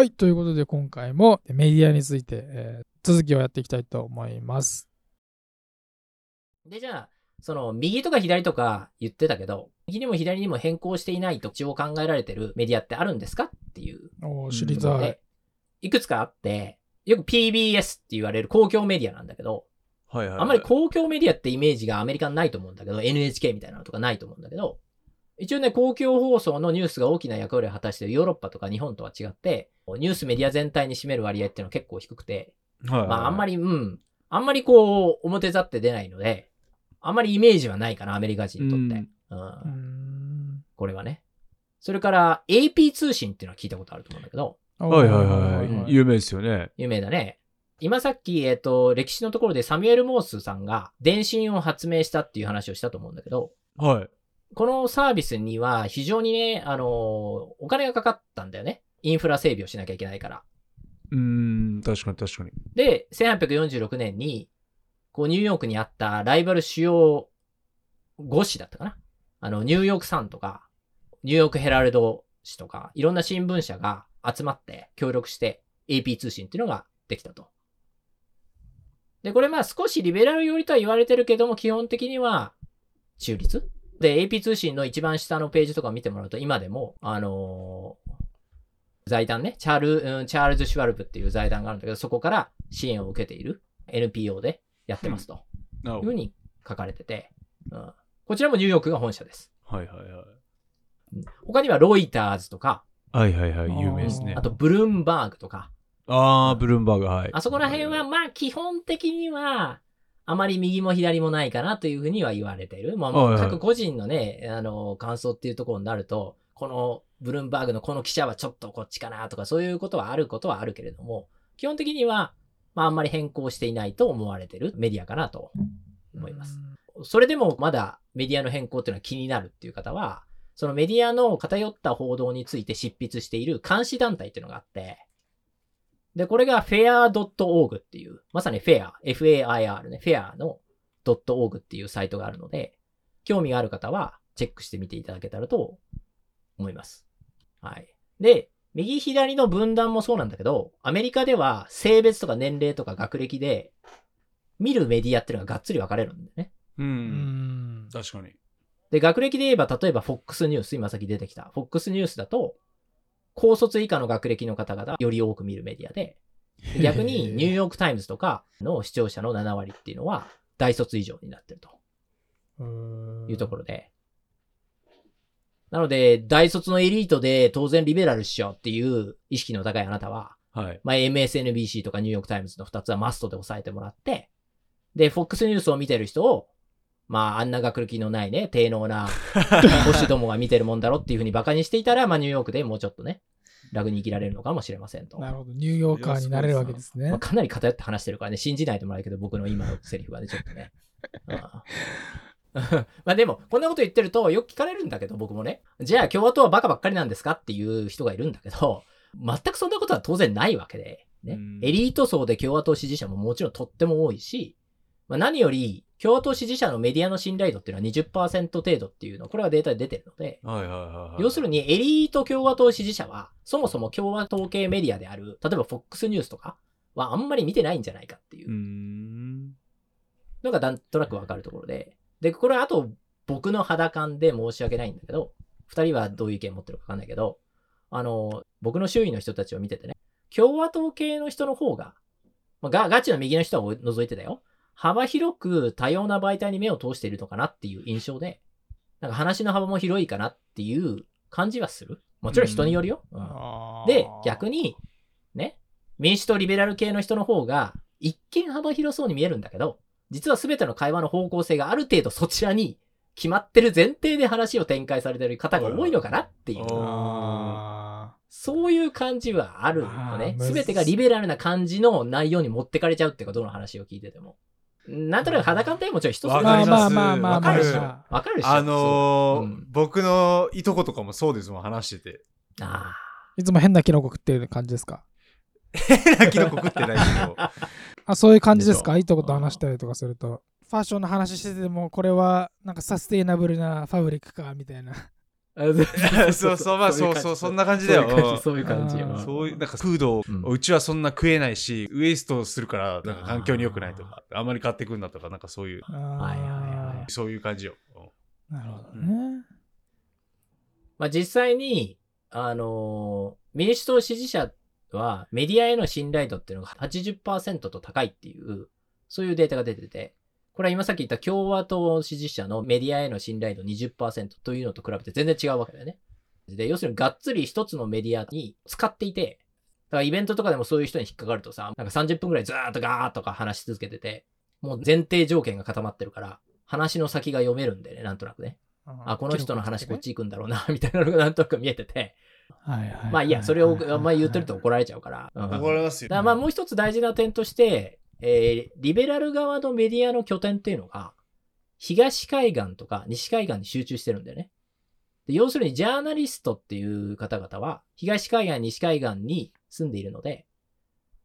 はい、ということで今回もメディアについて、えー続きをやっていきたいと思います。で、じゃあ、その、右とか左とか言ってたけど、右にも左にも変更していないと一応考えられてるメディアってあるんですかっていうお知りたい。いくつかあって、よく PBS って言われる公共メディアなんだけど、はいはいはい。あんまり公共メディアってイメージがアメリカにないと思うんだけど、NHK みたいなのとかないと思うんだけど、一応ね、公共放送のニュースが大きな役割を果たしているヨーロッパとか日本とは違って、ニュースメディア全体に占める割合っていうのは結構低くて、はいはいはい、まああんまり、うん、あんまりこう、表立って出ないので、あんまりイメージはないかな、アメリカ人にとって。うんうーんこれはね。それから AP 通信っていうのは聞いたことあると思うんだけど、はいはいはい。うん有名ですよね。有名だね。今さっき、えっ、と、歴史のところでサミュエル・モースさんが電信を発明したっていう話をしたと思うんだけど、はい。このサービスには非常にね、あのーお金がかかったんだよね。インフラ整備をしなきゃいけないから。うーん、確かに確かに。で、1846年に、こう、ニューヨークにあったライバル主要5紙だったかな。あの、ニューヨークサンとか、ニューヨークヘラルド紙とか、いろんな新聞社が集まって協力して AP 通信っていうのができたと。で、これまあ少しリベラル寄りとは言われてるけども、基本的には中立で、AP 通信の一番下のページとかを見てもらうと、今でも、あのー財団ね、チャール、うんチャールズ・シュワルブっていう財団があるんだけど、そこから支援を受けている NPO でやってますと。いうふうに書かれてて、うんこちらもニューヨークが本社です。はいはいはい。他にはロイターズとか、はいはいはい。有名ですねあ。とブルームバーグとか、あー、ブルームバーグ、はい。あそこら辺はまあ基本的には、あまり右も左もないかなというふうには言われてる。まあ、はいはい各個人のね、あの、感想っていうところになると、このブルームバーグのこの記者はちょっとこっちかなとか、そういうことはあることはあるけれども、基本的には、まああんまり変更していないと思われてるメディアかなと思います。それでもまだメディアの変更っていうのは気になるっていう方は、そのメディアの偏った報道について執筆している監視団体っていうのがあって、で、これが fair.org っていう、まさに fair、f-a-i-r ね、fair の .org っていうサイトがあるので、興味がある方はチェックしてみていただけたらと思います。はい。で、右左の分断もそうなんだけど、アメリカでは性別とか年齢とか学歴で見るメディアっていうのががっつり分かれるんだよね。う。うんん。確かに。で、学歴で言えば、例えば FOX ニュース、今さっき出てきた FOX ニュースだと、高卒以下の学歴の方々より多く見るメディアで、で 逆にニューヨークタイムズとかの視聴者の7割っていうのは大卒以上になってるというところで。なので、大卒のエリートで当然リベラルっしょっていう意識の高いあなたは、はい。まあ、MSNBC とかニューヨークタイムズの2つはマストで押さえてもらって、で、FOX ニュースを見てる人を、まあ、あんな学歴のないね、低能な 保守どもが見てるもんだろっていうふうに馬鹿にしていたら、まあ、ニューヨークでもうちょっとね、楽に生きられるのかもしれませんと。なるほど。ニューヨーカーになれるわけですねまあ、。かなり偏って話してるからね、信じないでもらえるけど、僕の今のセリフはね、ちょっとね。うん まあでも、こんなこと言ってると、よく聞かれるんだけど、僕もね。じゃあ、共和党はバカばっかりなんですかっていう人がいるんだけど、全くそんなことは当然ないわけで、ねうん。エリート層で共和党支持者ももちろんとっても多いし、まあ、何より、共和党支持者のメディアの信頼度っていうのは20%程度っていうの、これはデータで出てるので、はいはいはいはい。要するにエリート共和党支持者は、そもそも共和党系メディアである、例えば FOX ニュースとかはあんまり見てないんじゃないかっていう。のがなんとなくわかるところで。で、これはあと僕の肌感で申し訳ないんだけど、二人はどういう意見持ってるかわかんないけど、あの、僕の周囲の人たちを見ててね、共和党系の人の方が、まあ、ガガチの右の人は除いてたよ。幅広く多様な媒体に目を通しているのかなっていう印象で、なんか話の幅も広いかなっていう感じはする。もちろん人によるよ。うんあーで、逆に、ね、民主党リベラル系の人の方が、一見幅広そうに見えるんだけど、実は全ての会話の方向性がある程度そちらに決まってる前提で話を展開されてる方が多いのかなっていう、あそういう感じはあるのね。全てがリベラルな感じの内容に持ってかれちゃうっていうか、どの話を聞いてても。なんとなく肌感ってもちろん人そーれぞれわかります。まあまあまあまあわかるっしわかるでしょ。あのーうん。僕のいとことかもそうですもん、話してて。そうあ。いつも変なキノコ食ってる感じですか？変なキノコ食ってないけど。あそういう感じですか？いいとこと話したりとかすると。ファッションの話してても、これはなんかサステイナブルなファブリックかみたいな。あそうそうそう、まあそうそう、そんな感じだよ。そういう感じ。そういう感じ。うんうんそういう、なんかフードを、うちはそんな食えないし、ウエストするから、なんか環境に良くないとか、あんまり買ってくんだとか、なんかそういう、あーはいはい。はそういう感じよ。うん。なるほどね。まあ実際に、あのー民主党支持者はメディアへの信頼度っていうのが80%と高いっていう、そういうデータが出てて、これは今さっき言った共和党支持者のメディアへの信頼度20%というのと比べて全然違うわけだよね。で、要するにがっつり一つのメディアに使っていて、だからイベントとかでもそういう人に引っかかるとさ、なんか30分くらいずーっとガーッとか話し続けてて、もう前提条件が固まってるから、話の先が読めるんでね、なんとなくね。あ、この人の話こっち行くんだろうな、みたいなのがなんとなく見えてて。はいはいはい。まあいいや、それをあんまり言ってると怒られちゃうから。うん怒られますよまあもう一つ大事な点として、えーリベラル側のメディアの拠点っていうのが、東海岸とか西海岸に集中してるんだよね。で要するにジャーナリストっていう方々は、東海岸、西海岸に住んでいるので、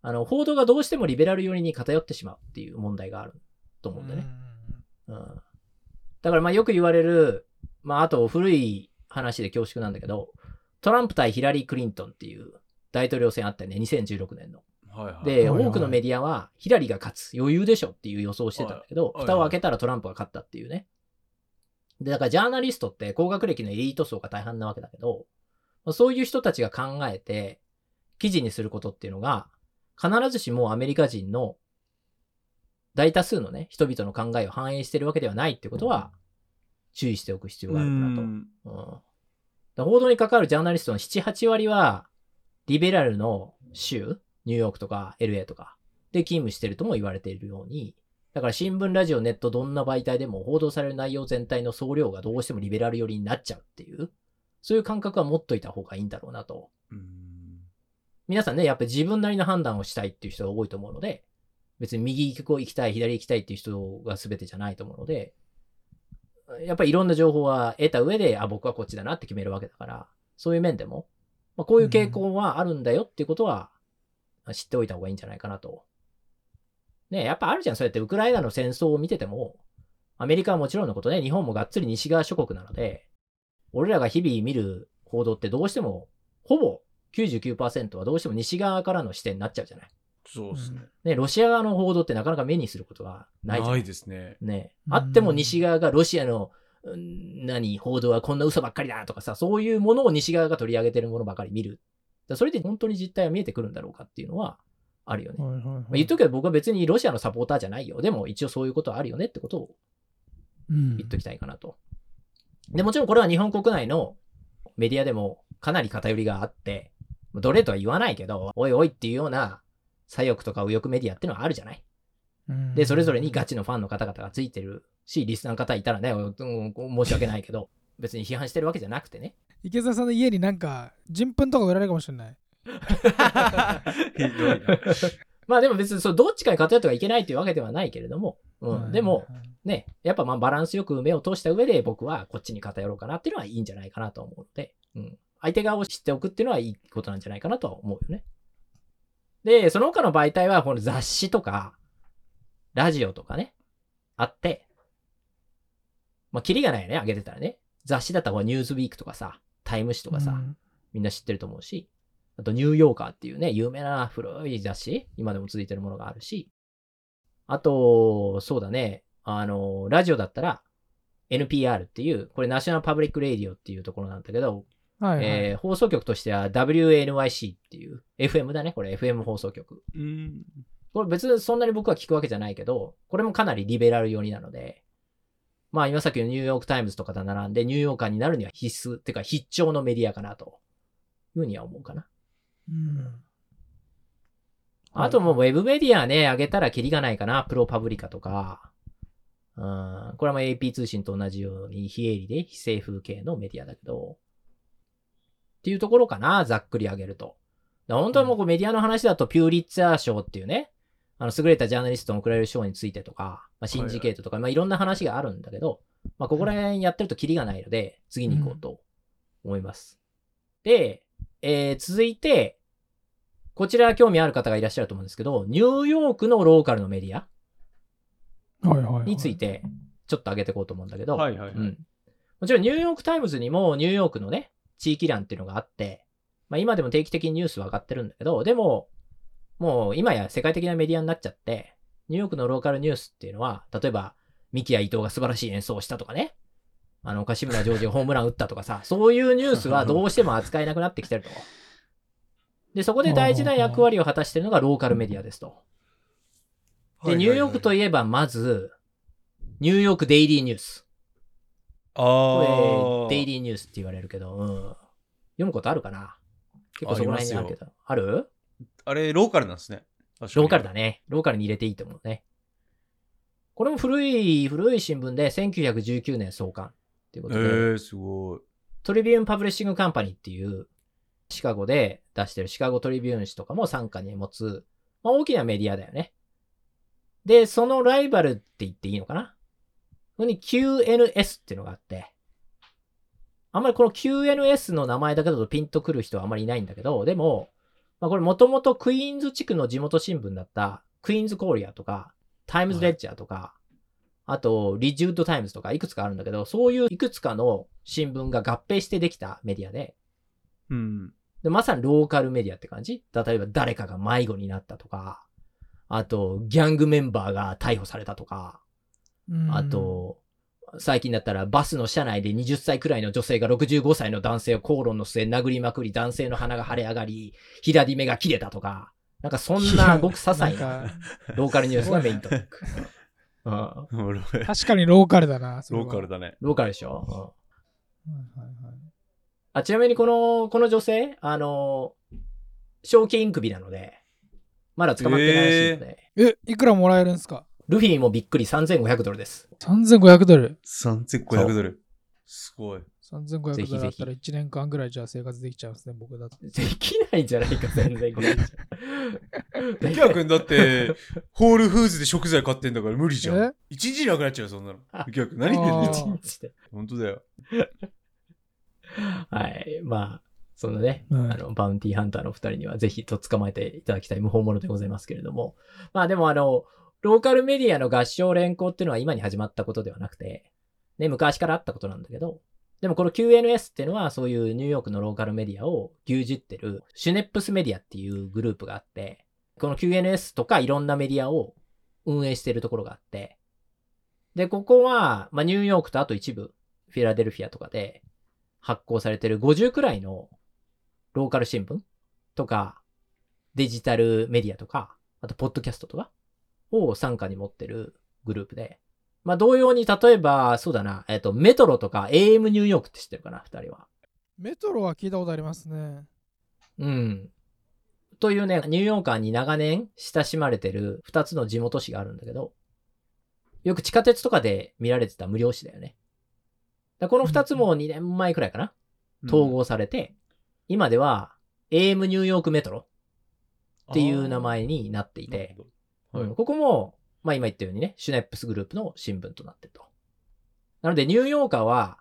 あの、報道がどうしてもリベラル寄りに偏ってしまうっていう問題があると思うんだよね。うん。だからまあよく言われる、まああと古い話で恐縮なんだけど、トランプ対ヒラリー・クリントンっていう大統領選あったよね、2016年の。はいはい。で、多くのメディアはヒラリーが勝つ、余裕でしょっていう予想をしてたんだけど、はい蓋を開けたらトランプが勝ったっていうね。で、だからジャーナリストって高学歴のエリート層が大半なわけだけど、まあそういう人たちが考えて記事にすることっていうのが、必ずしもアメリカ人の大多数のね、人々の考えを反映してるわけではないってことは、注意しておく必要があるかなと。うんうん報道に関わるジャーナリストの7、8割は、リベラルの州、ニューヨークとか LA とかで勤務してるとも言われているように、だから新聞、ラジオ、ネット、どんな媒体でも報道される内容全体の総量がどうしてもリベラル寄りになっちゃうっていう、そういう感覚は持っといた方がいいんだろうなと。皆さんね、やっぱり自分なりの判断をしたいっていう人が多いと思うので、別に右行きたい、左行きたいっていう人が全てじゃないと思うので、やっぱりいろんな情報は得た上で、あ、僕はこっちだなって決めるわけだから、そういう面でも、まあ、こういう傾向はあるんだよっていうことは、知っておいた方がいいんじゃないかなと。ねやっぱあるじゃん、そうやってウクライナの戦争を見てても、アメリカはもちろんのことね、日本もがっつり西側諸国なので、俺らが日々見る報道ってどうしても、ほぼ99%はどうしても西側からの視点になっちゃうじゃない。そうですね。ね、ロシア側の報道ってなかなか目にすることがないじゃんないですね。ね、うんあっても西側がロシアの、うん何、報道はこんな嘘ばっかりだとかさ、そういうものを西側が取り上げてるものばかり見る。だそれで本当に実態は見えてくるんだろうかっていうのはあるよね。はいはいはいまあ、言っとくけど僕は別にロシアのサポーターじゃないよ。でも一応そういうことはあるよねってことをうん言っときたいかなと。で、もちろんこれは日本国内のメディアでもかなり偏りがあって、どれとは言わないけど、おいおいっていうような左翼とか右翼メディアっていうのはあるじゃない？うんで、それぞれにガチのファンの方々がついてるし、リスナーの方いたらね、うん申し訳ないけど、別に批判してるわけじゃなくてね。池澤さんの家になんか人糞とか売られるかもしれない。ひどいな。まあでも別にそうどっちかに偏ってはいけないというわけではないけれども、うん、でも、ね、やっぱまあバランスよく目を通した上で僕はこっちに偏ろうかなっていうのはいいんじゃないかなと思うので、うん、相手側を知っておくっていうのはいいことなんじゃないかなとは思うよね。で、その他の媒体はこの雑誌とか、ラジオとかね、あって、まあ、キリがないよね、上げてたらね。雑誌だったらニューズウィークとかさ、タイム誌とかさ、うんみんな知ってると思うし、あとニューヨーカーっていうね、有名な古い雑誌、今でも続いてるものがあるし、あと、そうだね、あの、ラジオだったら NPR っていう、これナショナルパブリック・レディオっていうところなんだけど、はいはいえー放送局としては WNYC っていう、FM だね、これ FM 放送局。うん。これ別にそんなに僕は聞くわけじゃないけど、これもかなりリベラル寄りなので、まあ今さっきのニューヨークタイムズとかと並んでニューヨーカーになるには必須、っていうか必聴のメディアかなというふうには思うかな。うんあともうウェブメディアね、上げたらキリがないかな。プロパブリカとか。うん、これはまあ AP 通信と同じように非営利で非政府系のメディアだけど。っていうところかな、ざっくり上げると。本当はもうメディアの話だとピューリッツァー賞っていうね、あの優れたジャーナリストに贈られる賞についてとか、まあ、シンジケートとか、いまあいろんな話があるんだけど、まあここら辺やってるとキリがないので、次に行こうと思います。で、えー続いて、こちら興味ある方がいらっしゃると思うんですけど、ニューヨークのローカルのメディアはいはいはいについて、ちょっと上げていこうと思うんだけど、はいはいはい。うん。もちろんニューヨークタイムズにもニューヨークのね、地域欄っていうのがあって、まあ今でも定期的にニュースは上がってるんだけど、でも、もう今や世界的なメディアになっちゃって、ニューヨークのローカルニュースっていうのは、例えば、ミキヤ伊藤が素晴らしい演奏をしたとかね、あの、柏村ジョージがホームラン打ったとかさ、そういうニュースはどうしても扱えなくなってきてると。で、そこで大事な役割を果たしているのがローカルメディアですと。で、ニューヨークといえば、まず、ニューヨークデイリーニュース。あこれ、デイー。リーニュースって言われるけど、うん。読むことあるかな？結構そこら辺にあるけど。ある？あれ、ローカルなんですね。ローカルだね。ローカルに入れていいと思うね。これも古い、古い新聞で1919年創刊っていうことで、えー、すごい。トリビューンパブリッシングカンパニーっていうシカゴで出してるシカゴトリビューン紙とかも傘下に持つ、まあ、大きなメディアだよね。で、そのライバルって言っていいのかな？ここに QNS っていうのがあって、あんまりこの QNS の名前だけだとピンとくる人はあんまりいないんだけど、でも、まあ、これもともとクイーンズ地区の地元新聞だったクイーンズクーリエとか、タイムズレッジャーとか、あと、リッジウッドタイムズとかいくつかあるんだけど、そういういくつかの新聞が合併してできたメディアで、うん。でまさにローカルメディアって感じ。例えば誰かが迷子になったとか、あと、ギャングメンバーが逮捕されたとか、うん。あ、と、最近だったらバスの車内で20歳くらいの女性が65歳の男性を口論の末殴りまくり、男性の鼻が腫れ上がり、左目が切れたとか、なんかそんなごく些細なローカルニュースがメイントピック。うん、ロー確かにローカルだな。それは。カルだね。ローカルでしょ、うん。はいはいはい。あ、ちなみにこの、この女性、あの、賞金首なので、まだ捕まってないらしいので、え、いくらもらえるんすか？ルフィもびっくり3500ドルです。?3500 ドル。3500ドル。すごい。3500ぜひぜひドルだったら1年間ぐらいじゃあ生活できちゃうんですね、僕だと。できないんじゃないか、全然これ。キャ君だって、ホールフーズで食材買ってんだから無理じゃんえ？一日なくなっちゃうよ、そんなの。キャ君何言ってんの？一日で本当だよ。はい。まあ、そのね、はいあの、バウンティーハンターの二人にはぜひと捕まえていただきたい無法者でございますけれども。まあでもあの、ローカルメディアの合唱連行っていうのは今に始まったことではなくて、ね、昔からあったことなんだけど、でもこの QNS っていうのはそういうニューヨークのローカルメディアを牛耳ってるシュネップスメディアっていうグループがあって、この QNS とかいろんなメディアを運営してるところがあって、で、ここは、まあ、ニューヨークとあと一部、フィラデルフィアとかで発行されてる50くらいのローカル新聞とか、デジタルメディアとか、あとポッドキャストとかを傘下に持ってるグループで、まあ同様に例えば、そうだな、えっ、と、メトロとか AM ニューヨークって知ってるかな、二人は。メトロは聞いたことありますね。うん。というね、ニューヨーカーに長年親しまれてる二つの地元紙があるんだけど、よく地下鉄とかで見られてた無料紙だよね。だこの二つも2年前くらいかな、統合されて、今では AM ニューヨークメトロっていう名前になっていて、はいうんここも、まあ今言ったようにね、シュネップスグループの新聞となってると。なのでニューヨーカーは、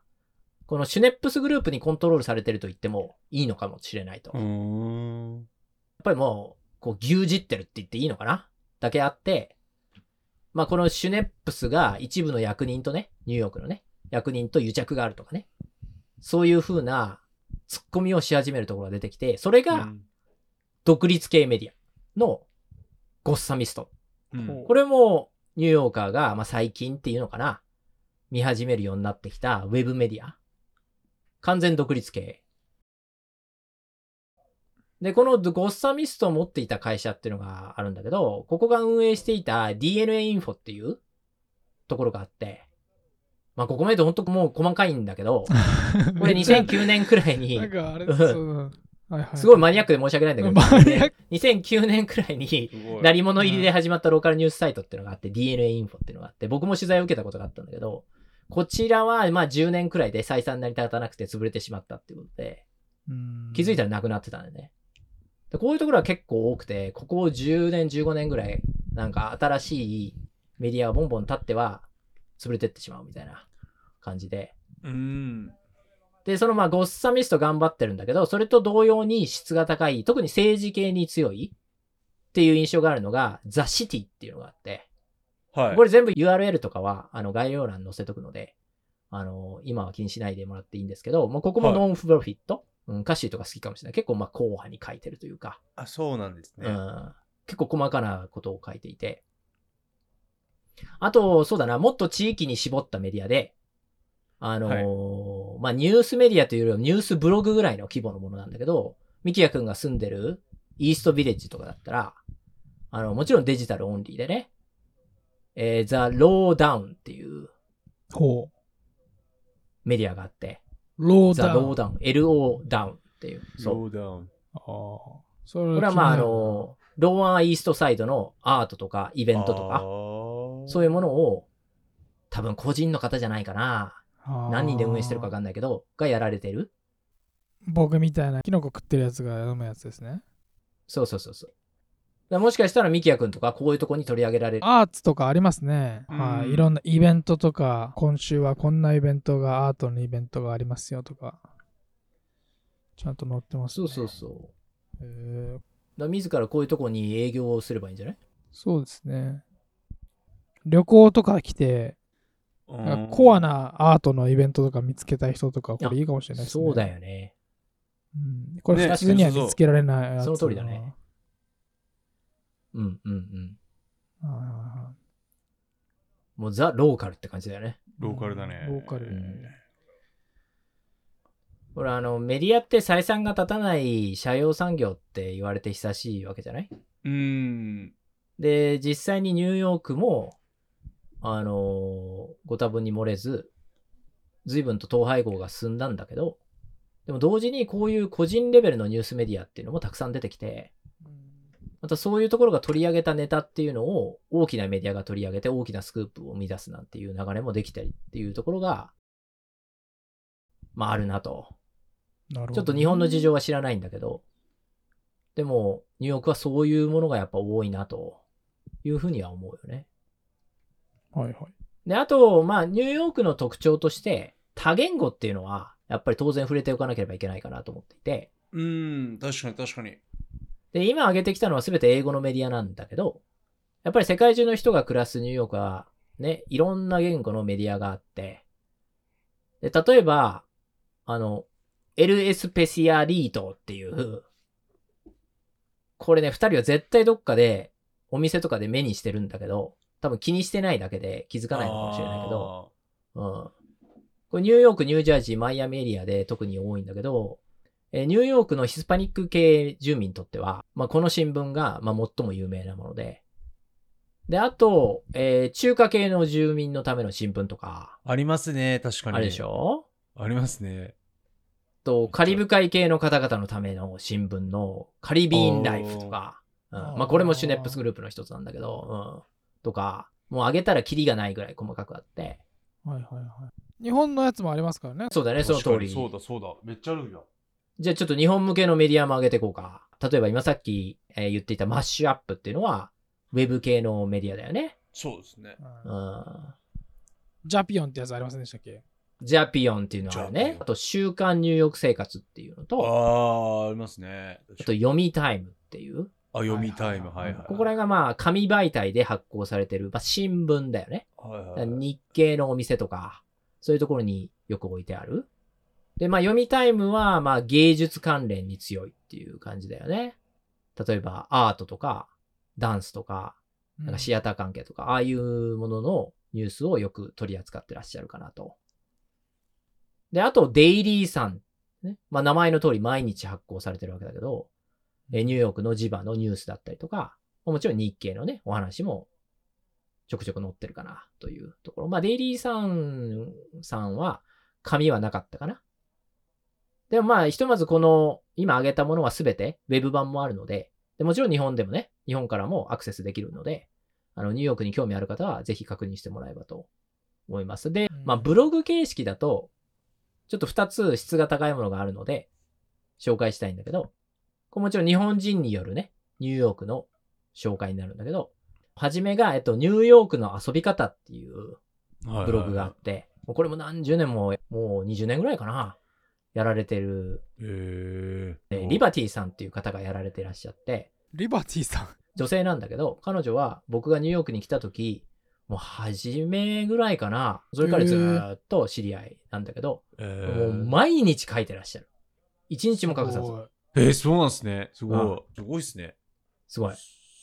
このシュネップスグループにコントロールされてると言ってもいいのかもしれないと。うやっ。ぱりもう、こう牛耳ってるって言っていいのかな？だけあって、まあこのシュネップスが一部の役人とね、ニューヨークのね、役人と癒着があるとかね。そういう風な突っ込みをし始めるところが出てきて、それが独立系メディアのゴッサミストうん。これもニューヨーカーが、まあ、最近っていうのかな、見始めるようになってきたウェブメディア。完全独立系。で、このゴッサミストを持っていた会社っていうのがあるんだけど、ここが運営していた DNA インフォっていうところがあって、まあ、ここまでと本当もう細かいんだけど、これめっちゃ2009年くらいになん、かあれ、うん。そうはいはい、すごいマニアックで申し訳ないんだけど、マニアック2009年くらいに、すごい鳴り物入りで始まったローカルニュースサイトっていうのがあって、DNA インフォっていうのがあって、僕も取材を受けたことがあったんだけど、こちらはまあ10年くらいで採算成り立たなくて潰れてしまったっていうことで、うん気づいたらなくなってたんだよね。でこういうところは結構多くて、ここ10年、15年ぐらい、なんか新しいメディアがボンボン立っては、潰れてってしまうみたいな感じで。うん。で、そのまあゴッサミスト頑張ってるんだけど、それと同様に質が高い、特に政治系に強いっていう印象があるのが、ザ・シティっていうのがあって、はい。これ全部 URL とかは、あの、概要欄に載せとくので、あの、今は気にしないでもらっていいんですけど、もうここもはいノンプロフィット、うん、歌詞とか好きかもしれない。結構まあ硬派に書いてるというか、あ、そうなんですね。うん、結構細かなことを書いていて。あと、そうだな、もっと地域に絞ったメディアで、あのーまあ、ニュースメディアというよりはニュースブログぐらいの規模のものなんだけど、ミキヤ君が住んでるイーストビレッジとかだったら、あの、もちろんデジタルオンリーでね、えー、ザ・ローダウンっていうほメディアがあって、う。ローザ・ダウン。ローダウン、LO ダウンっていう。そう。ローダウン。ああ。それこれはまあ、あの、ローアーイーストサイドのアートとかイベントとか、そういうものを、多分個人の方じゃないかな。何人で運営してるか分かんないけど、がやられてる。僕みたいなキノコ食ってるやつが飲むやつですね。そうそうそうそう。もしかしたらミキヤ君とかこういうとこに取り上げられる。アーツとかありますね。はい。うんいろんなイベントとか、今週はこんなイベントが、アートのイベントがありますよとか、ちゃんと載ってますね。そうそうそう。へーら自らこういうとこに営業をすればいいんじゃない？そうですね。旅行とか来て、うんコア。なアートのイベントとか見つけたい人とか、これいいかもしれないですね。そうだよね。うんこれね普通には見つけられないやつその通りだね。うんうんうん。もうザ・ローカルって感じだよね。ローカルだね。ローカル。うんこれあの、メディアって採算が立たない社用産業って言われて久しいわけじゃない？うん。で、実際にニューヨークも、あのーご多分に漏れず、随分と統廃合が進んだんだけど、でも同時にこういう個人レベルのニュースメディアっていうのもたくさん出てきて、またそういうところが取り上げたネタっていうのを大きなメディアが取り上げて大きなスクープを生み出すなんていう流れもできたりっていうところが、まああるなと。なるほどちょっと日本の事情は知らないんだけど、でもニューヨークはそういうものがやっぱ多いなというふうには思うよね。はいはい。で、あと、まあニューヨークの特徴として多言語っていうのはやっぱり当然触れておかなければいけないかなと思っていて、うん、確かに確かに。で、今挙げてきたのは全て英語のメディアなんだけど、やっぱり世界中の人が暮らすニューヨークは、ね、いろんな言語のメディアがあって、で、例えば、あの、エル・エスペシアリートっていう、これね、二人は絶対どっかで、お店とかで目にしてるんだけど、多分気にしてないだけで気づかないのかもしれないけど、うん。これニューヨーク、ニュージャージー、マイアミエリアで特に多いんだけど、えーニューヨークのヒスパニック系住民にとっては、まあ、この新聞が、まあ、最も有名なもので、で、あと、えー中華系の住民のための新聞とか、ありますね、確かに。あれでしょ？ありますね。と、カリブ海系の方々のための新聞のカリビーンライフとか、うん。まあこれもシュネップスグループの一つなんだけど、うん、とか、もう上げたらキリがないぐらい細かくあって、はいはいはい。日本のやつもありますからね。そうだね、その通り。そうだそうだ。めっちゃあるんだ。じゃあちょっと日本向けのメディアも上げていこうか。例えば今さっき、えー言っていたマッシュアップっていうのは、ウェブ系のメディアだよね。そうですね。ううんん。ジャピオンってやつありませんでしたっけ？ジャピオンっていうのはねあと、週刊ニューヨーク生活っていうのと、ああ、ありますね。あと、読みタイムっていう。あ、読みタイム、はいはい。ここら辺がまあ、紙媒体で発行されてる、まあ、新聞だよね。はいはい。日系のお店とか、そういうところによく置いてある。で、まあ、読みタイムは、まあ、芸術関連に強いっていう感じだよね。例えば、アートとか、ダンスとか、なんかシアター関係とか、ああいうもののニュースをよく取り扱ってらっしゃるかなと。で、あと、デイリーサン。ね。まあ、名前の通り毎日発行されてるわけだけど、えーニューヨークの地場のニュースだったりとか、もちろん日系のね、お話もちょくちょく載ってるかなというところ。まあ、デイリーサンさんは紙はなかったかな。でもまあ、ひとまずこの今挙げたものはすべてウェブ版もあるので、でもちろん日本でもね、日本からもアクセスできるので、あの、ニューヨークに興味ある方はぜひ確認してもらえばと思います。でうん、まあ、ブログ形式だと、ちょっと2つ質が高いものがあるので、紹介したいんだけど、これもちろん日本人によるね、ニューヨークの紹介になるんだけど、はじめが、えっと、ニューヨークの遊び方っていうブログがあって、もうこれも何十年も、もう20年ぐらいかな、やられてる、へえーリバティさんっていう方がやられてらっしゃって、リバティさん？女性なんだけど、彼女は僕がニューヨークに来た時、もう初めぐらいかな。それからずーっと知り合いなんだけど、えもう毎日書いてらっしゃる。一日も書かさず。すえーそうなんですね。すごうんい。すごいっすね。すごい。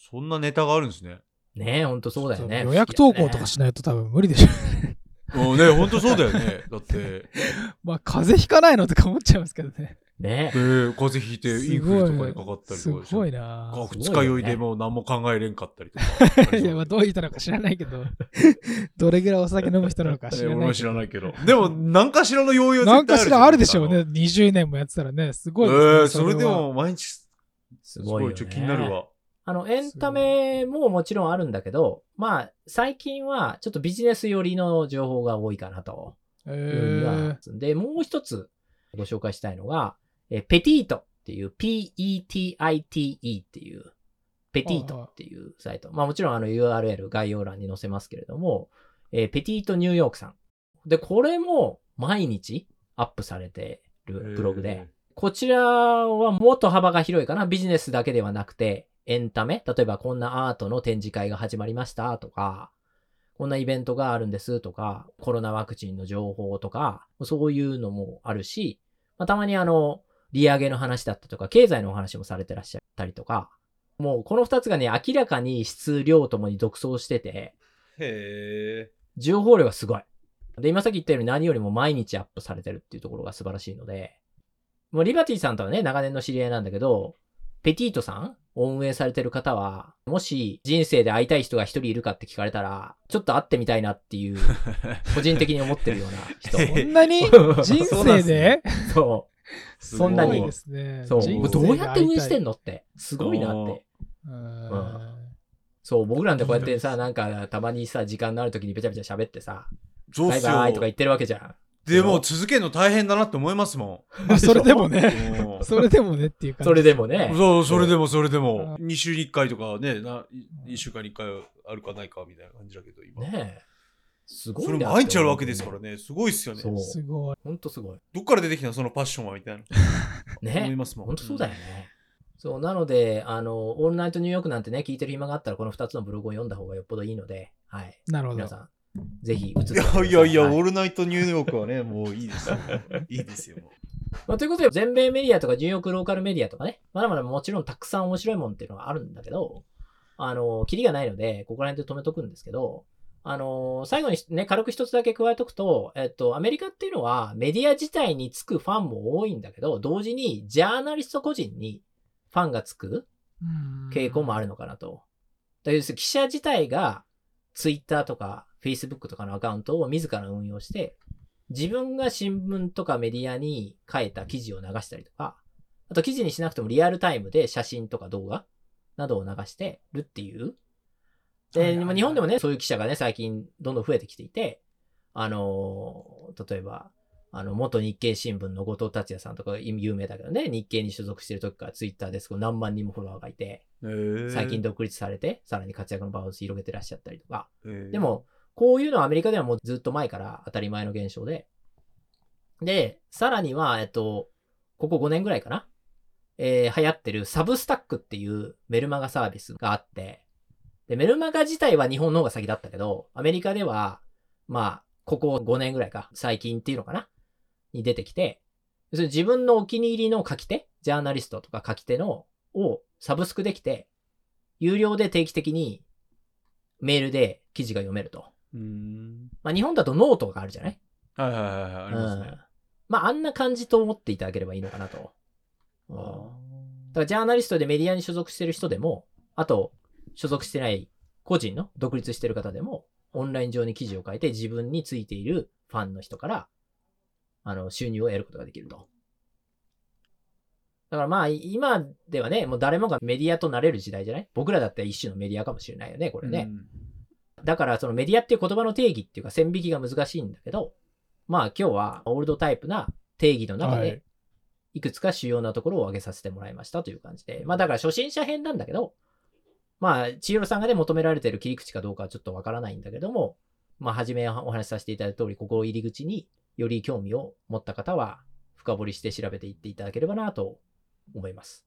そんなネタがあるんですね。ねえ、ほんとそうだよね。予約投稿とかしないと多分無理でしょ。もうね、ほんとそうだよね。だって、まあ、風邪ひかないのとか思っちゃいますけどね。ねで、風邪ひいてインフルとかにかかったりすとかすごいよね二日酔いでもう何も考えれんかったりとか。いや、まあ、どういう人なのか知らないけど、どれぐらいお酒飲む人なのか知らないけど。え俺も知らないけど。でも、何かしらの要領なんかしらあるでしょうね。ね。20年もやってたらね。すごえいですね。ーそれではも毎日、すすごい。ちょっと気になるわ。あの、エンタメももちろんあるんだけど、まあ、最近はちょっとビジネス寄りの情報が多いかなとえ。ー、で、もう一つご紹介したいのが、えペティートっていう P-E-T-I-T-E っていう、ペティートっていうサイト。まあもちろんあの URL 概要欄に載せますけれども、えーペティートニューヨークさん。で、これも毎日アップされてるブログで、こちらはもっと幅が広いかな。ビジネスだけではなくて、エンタメ。例えばこんなアートの展示会が始まりましたとか、こんなイベントがあるんですとか、コロナワクチンの情報とか、そういうのもあるし、まあ、たまにあの、利上げの話だったとか、経済のお話もされてらっしゃったりとか、もうこの二つがね、明らかに質量ともに独走してて、へ情報量がすごい。で、今さっき言ったように何よりも毎日アップされてるっていうところが素晴らしいので、もうリバティさんとはね、長年の知り合いなんだけど、ペティートさんを運営されてる方は、もし人生で会いたい人が一人いるかって聞かれたら、ちょっと会ってみたいなっていう、個人的に思ってるような人。こんなに？人生で？そう。そんなにね。そう。どうやって運営してんののって。すごいなって。うんそう、僕らんてこうやってさ、なんか、たまにさ、時間のある時にべちゃべちゃ喋ってさ、バイバイとか言ってるわけじゃん。でも続けるの大変だなって思いますもまあそれでもね、それでもねっていう感じ。それでもね。そう、それでもそれでも、2週に1回とかね、な1週間に1回あるかないかみたいな感じだけど、今。ねえ。すごいそれなって毎日あるわけですからね、すごいっすよね。そう。すごい。ほんとすごい。どっから出てきたの？そのパッションはみたいな。思いねますもん。ほんとそうだよね。そう、なので、あの、オールナイトニューヨークなんてね、聞いてる暇があったら、この2つのブログを読んだ方がよっぽどいいので、はい。なるほど皆。さん、ぜひ、映っていやいやいや、オール。ルナイトニューヨークはね、もういいですよ。いいですよ。もまあ、ということで、全米メディアとか、ニューヨークローカルメディアとかね、まだまだもちろんたくさん面白いもんっていうのがあるんだけど、あの、キリがないので、ここら辺で止めとくんですけど、あの、最後にね、軽く一つだけ加えとくと、えっと、アメリカっていうのはメディア自体につくファンも多いんだけど、同時にジャーナリスト個人にファンがつく傾向もある。のかなと。だから記者自体が Twitter とか Facebook とかのアカウントを自ら運用して、自分が新聞とかメディアに書いた記事を流したりとか、あと記事にしなくてもリアルタイムで写真とか動画などを流してるっていう。で、日本でもね、そういう記者がね、最近どんどん増えてきていて、あのー例えば、あの、元日経新聞の後藤達也さんとか有名だけどね、日経に所属してる時からツイッターですごい何万人もフォロワーがいて、う最近独立されて、さらに活躍の場を広げてらっしゃったりとか。でで、も、こういうのはアメリカではもうずっと前から当たり前の現象で。で、さらには、えっと、ここ5年ぐらいかな。えー流行ってるサブスタックっていうメルマガサービスがあって、で、メルマガ自体は日本の方が先だったけど、アメリカでは、まあ、ここ5年ぐらいか、最近っていうのかなに出てきて、自分のお気に入りの書き手、ジャーナリストとか書き手の、をサブスクできて、有料で定期的にメールで記事が読めると。うん。まあ日本だとノートがあるじゃない？はいはいはいはい、ありますねうん。まああんな感じと思っていただければいいのかなと。うんだあからジャーナリストでメディアに所属してる人でも、あと所属してない個人の独立してる方でも、オンライン上に記事を書いて自分についているファンの人から、あの、収入を得ることができると。だからまあ、今ではね、もう誰もがメディアとなれる時代じゃない？僕らだって一種のメディアかもしれないよね、こーれね。うんだからそのメディアっていう言葉の定義っていうか線引きが難しいんだけど、まあ今日はオールドタイプな定義の中はいで、いくつか主要なところを挙げさせてもらいましたという感じで、まあだから初心者編なんだけど、まあ千尋さんがね求められてる切り口かどうかはちょっとわからないんだけども、まあ初めお話しさせていただいた通り、ここを入り口により興味を持った方は深掘りして調べていっていただければなと思います。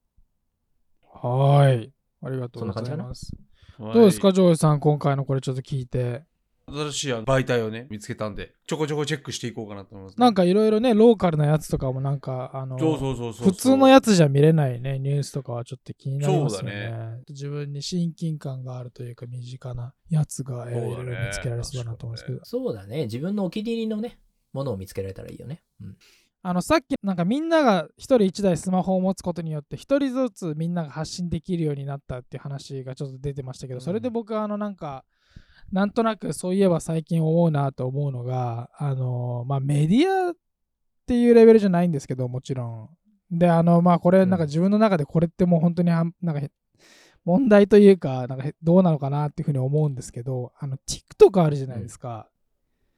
はい。ありがとうございます。どうですか、ジョージさん、今回のこれちょっと聞いて。新しい媒体をね、見つけたんで、ちょこちょこチェックしていこうかなと思います、なんかいろいろね、ローカルなやつとかもなんか、あの、そうそうそうそう。普通のやつじゃ見れないね、ニュースとかはちょっと気になりますよそうだね。自分に親近感があるというか、身近なやつが、いろいろ見つけられそうだなと思うんですけど。そうだね。自分のお気に入りのね、ものを見つけられたらいいよね。うん。あの、さっきなんかみんなが一人一台スマホを持つことによって、一人ずつみんなが発信できるようになったっていう話がちょっと出てましたけど、うんそれで僕はあのなんか、なんとなくそういえば最近思うなと思うのが、あの、まあメディアっていうレベルじゃないんですけど、もちろん。で、あの、まあこれなんか自分の中でこれってもう本当になんか問題というか、なんかどうなのかなっていうふうに思うんですけど、あの TikTok あるじゃないですか。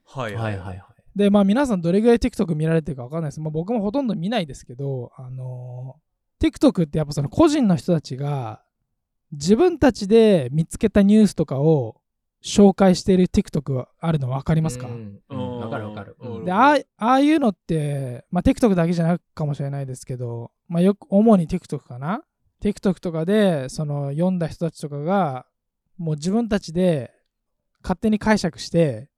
はいはいはいはい。で、まあ皆さんどれぐらい TikTok 見られてるかわかんないです。まあ僕もほとんど見ないですけど、あのー TikTok ってやっぱその個人の人たちが自分たちで見つけたニュースとかを紹介している TikTok があるの分かりますか、うんうんわかるわかる。うん。でああああいうのって、まあ、TikTok だけじゃないかもしれないですけど、まあ、よく主に TikTok かな？TikTok とかでその読んだ人たちとかがもう自分たちで勝手に解釈して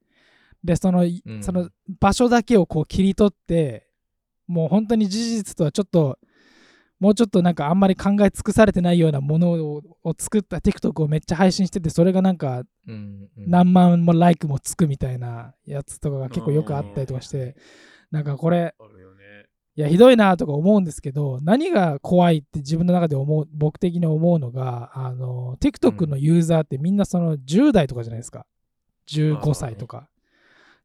でその,、うん。その場所だけをこう切り取ってもう本当に事実とはちょっともうちょっとなんかあんまり考え尽くされてないようなものをを作った TikTok をめっちゃ配信しててそれがなんか何万もライクもつくみたいなやつとかが結構よくあったりとかして、なんかこれ。いや、ひどいなとか思うんですけど、何が怖いって自分の中で思う、僕的に思うのが、あの、TikTok のユーザーってみんなその10代とかじゃないですか。15歳とか。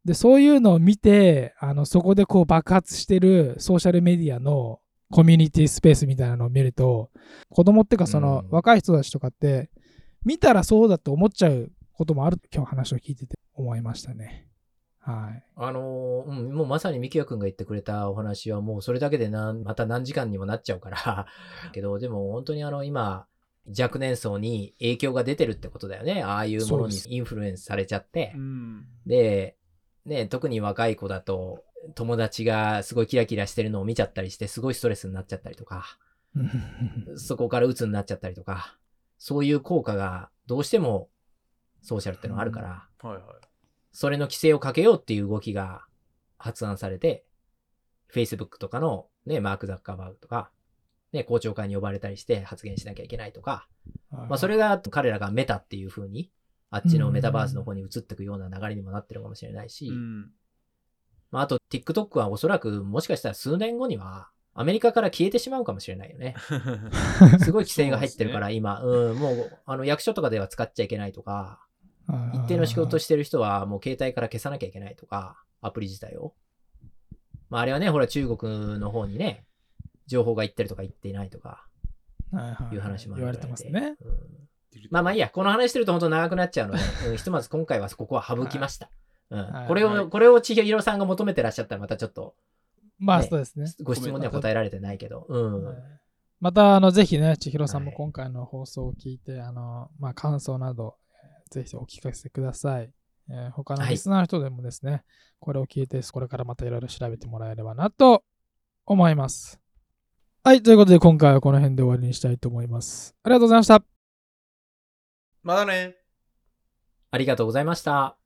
で、そういうのを見て、あの、そこでこう爆発してるソーシャルメディアのコミュニティスペースみたいなのを見ると、子供っていうかそのうん若い人たちとかって、見たらそうだと思っちゃうこともある今日話を聞いてて思いましたね。はい。あのーうん、もうまさにミキヤ君が言ってくれたお話はもうそれだけでなんまた何時間にもなっちゃうから けどでも本当にあの今若年層に影響が出てるってことだよねああいうものにインフルエンスされちゃってうん。でね特に若い子だと友達がすごいキラキラしてるのを見ちゃったりしてすごいストレスになっちゃったりとかそこから鬱になっちゃったりとかそういう効果がどうしてもソーシャルってのがあるから、はいはい。それの規制をかけようっていう動きが発案されて、Facebook とかのね、マーク・ザッカーバーグとか、ね、公聴会に呼ばれたりして発言しなきゃいけないとか、まあそれが彼らがメタっていう風に、あっちのメタバースの方に移っていくような流れにもなってるかもしれないし、うん。まああと TikTok はおそらくもしかしたら数年後にはアメリカから消えてしまうかもしれないよね。すごい規制が入ってるから、今、うん、もうあの役所とかでは使っちゃいけないとか、一定の仕事してる人はもう携帯から消さなきゃいけないとか、アプリ自体を。まああれはね、ほら中国の方にね、情報が行ってるとか行っていないとかいう話もある言われてますね。うん。まあまあいいや、この話してると本当長くなっちゃうので、うん。ひとまず今回はここは省きました。これを、はいこれを千尋さんが求めてらっしゃったらまたちょっとまあねそうですね。ご質問には答えられてないけど、うん。はいまた、あの、ぜひね、千尋さんもはい今回の放送を聞いて、あの、まあ、感想など、えーぜひお聞かせください。えー他のはいリスナーの人でもですね、これを聞いて、これからまたいろいろ調べてもらえればなと思います。はい、ということで今回はこの辺で終わりにしたいと思います。ありがとうございました。まだね。ありがとうございました。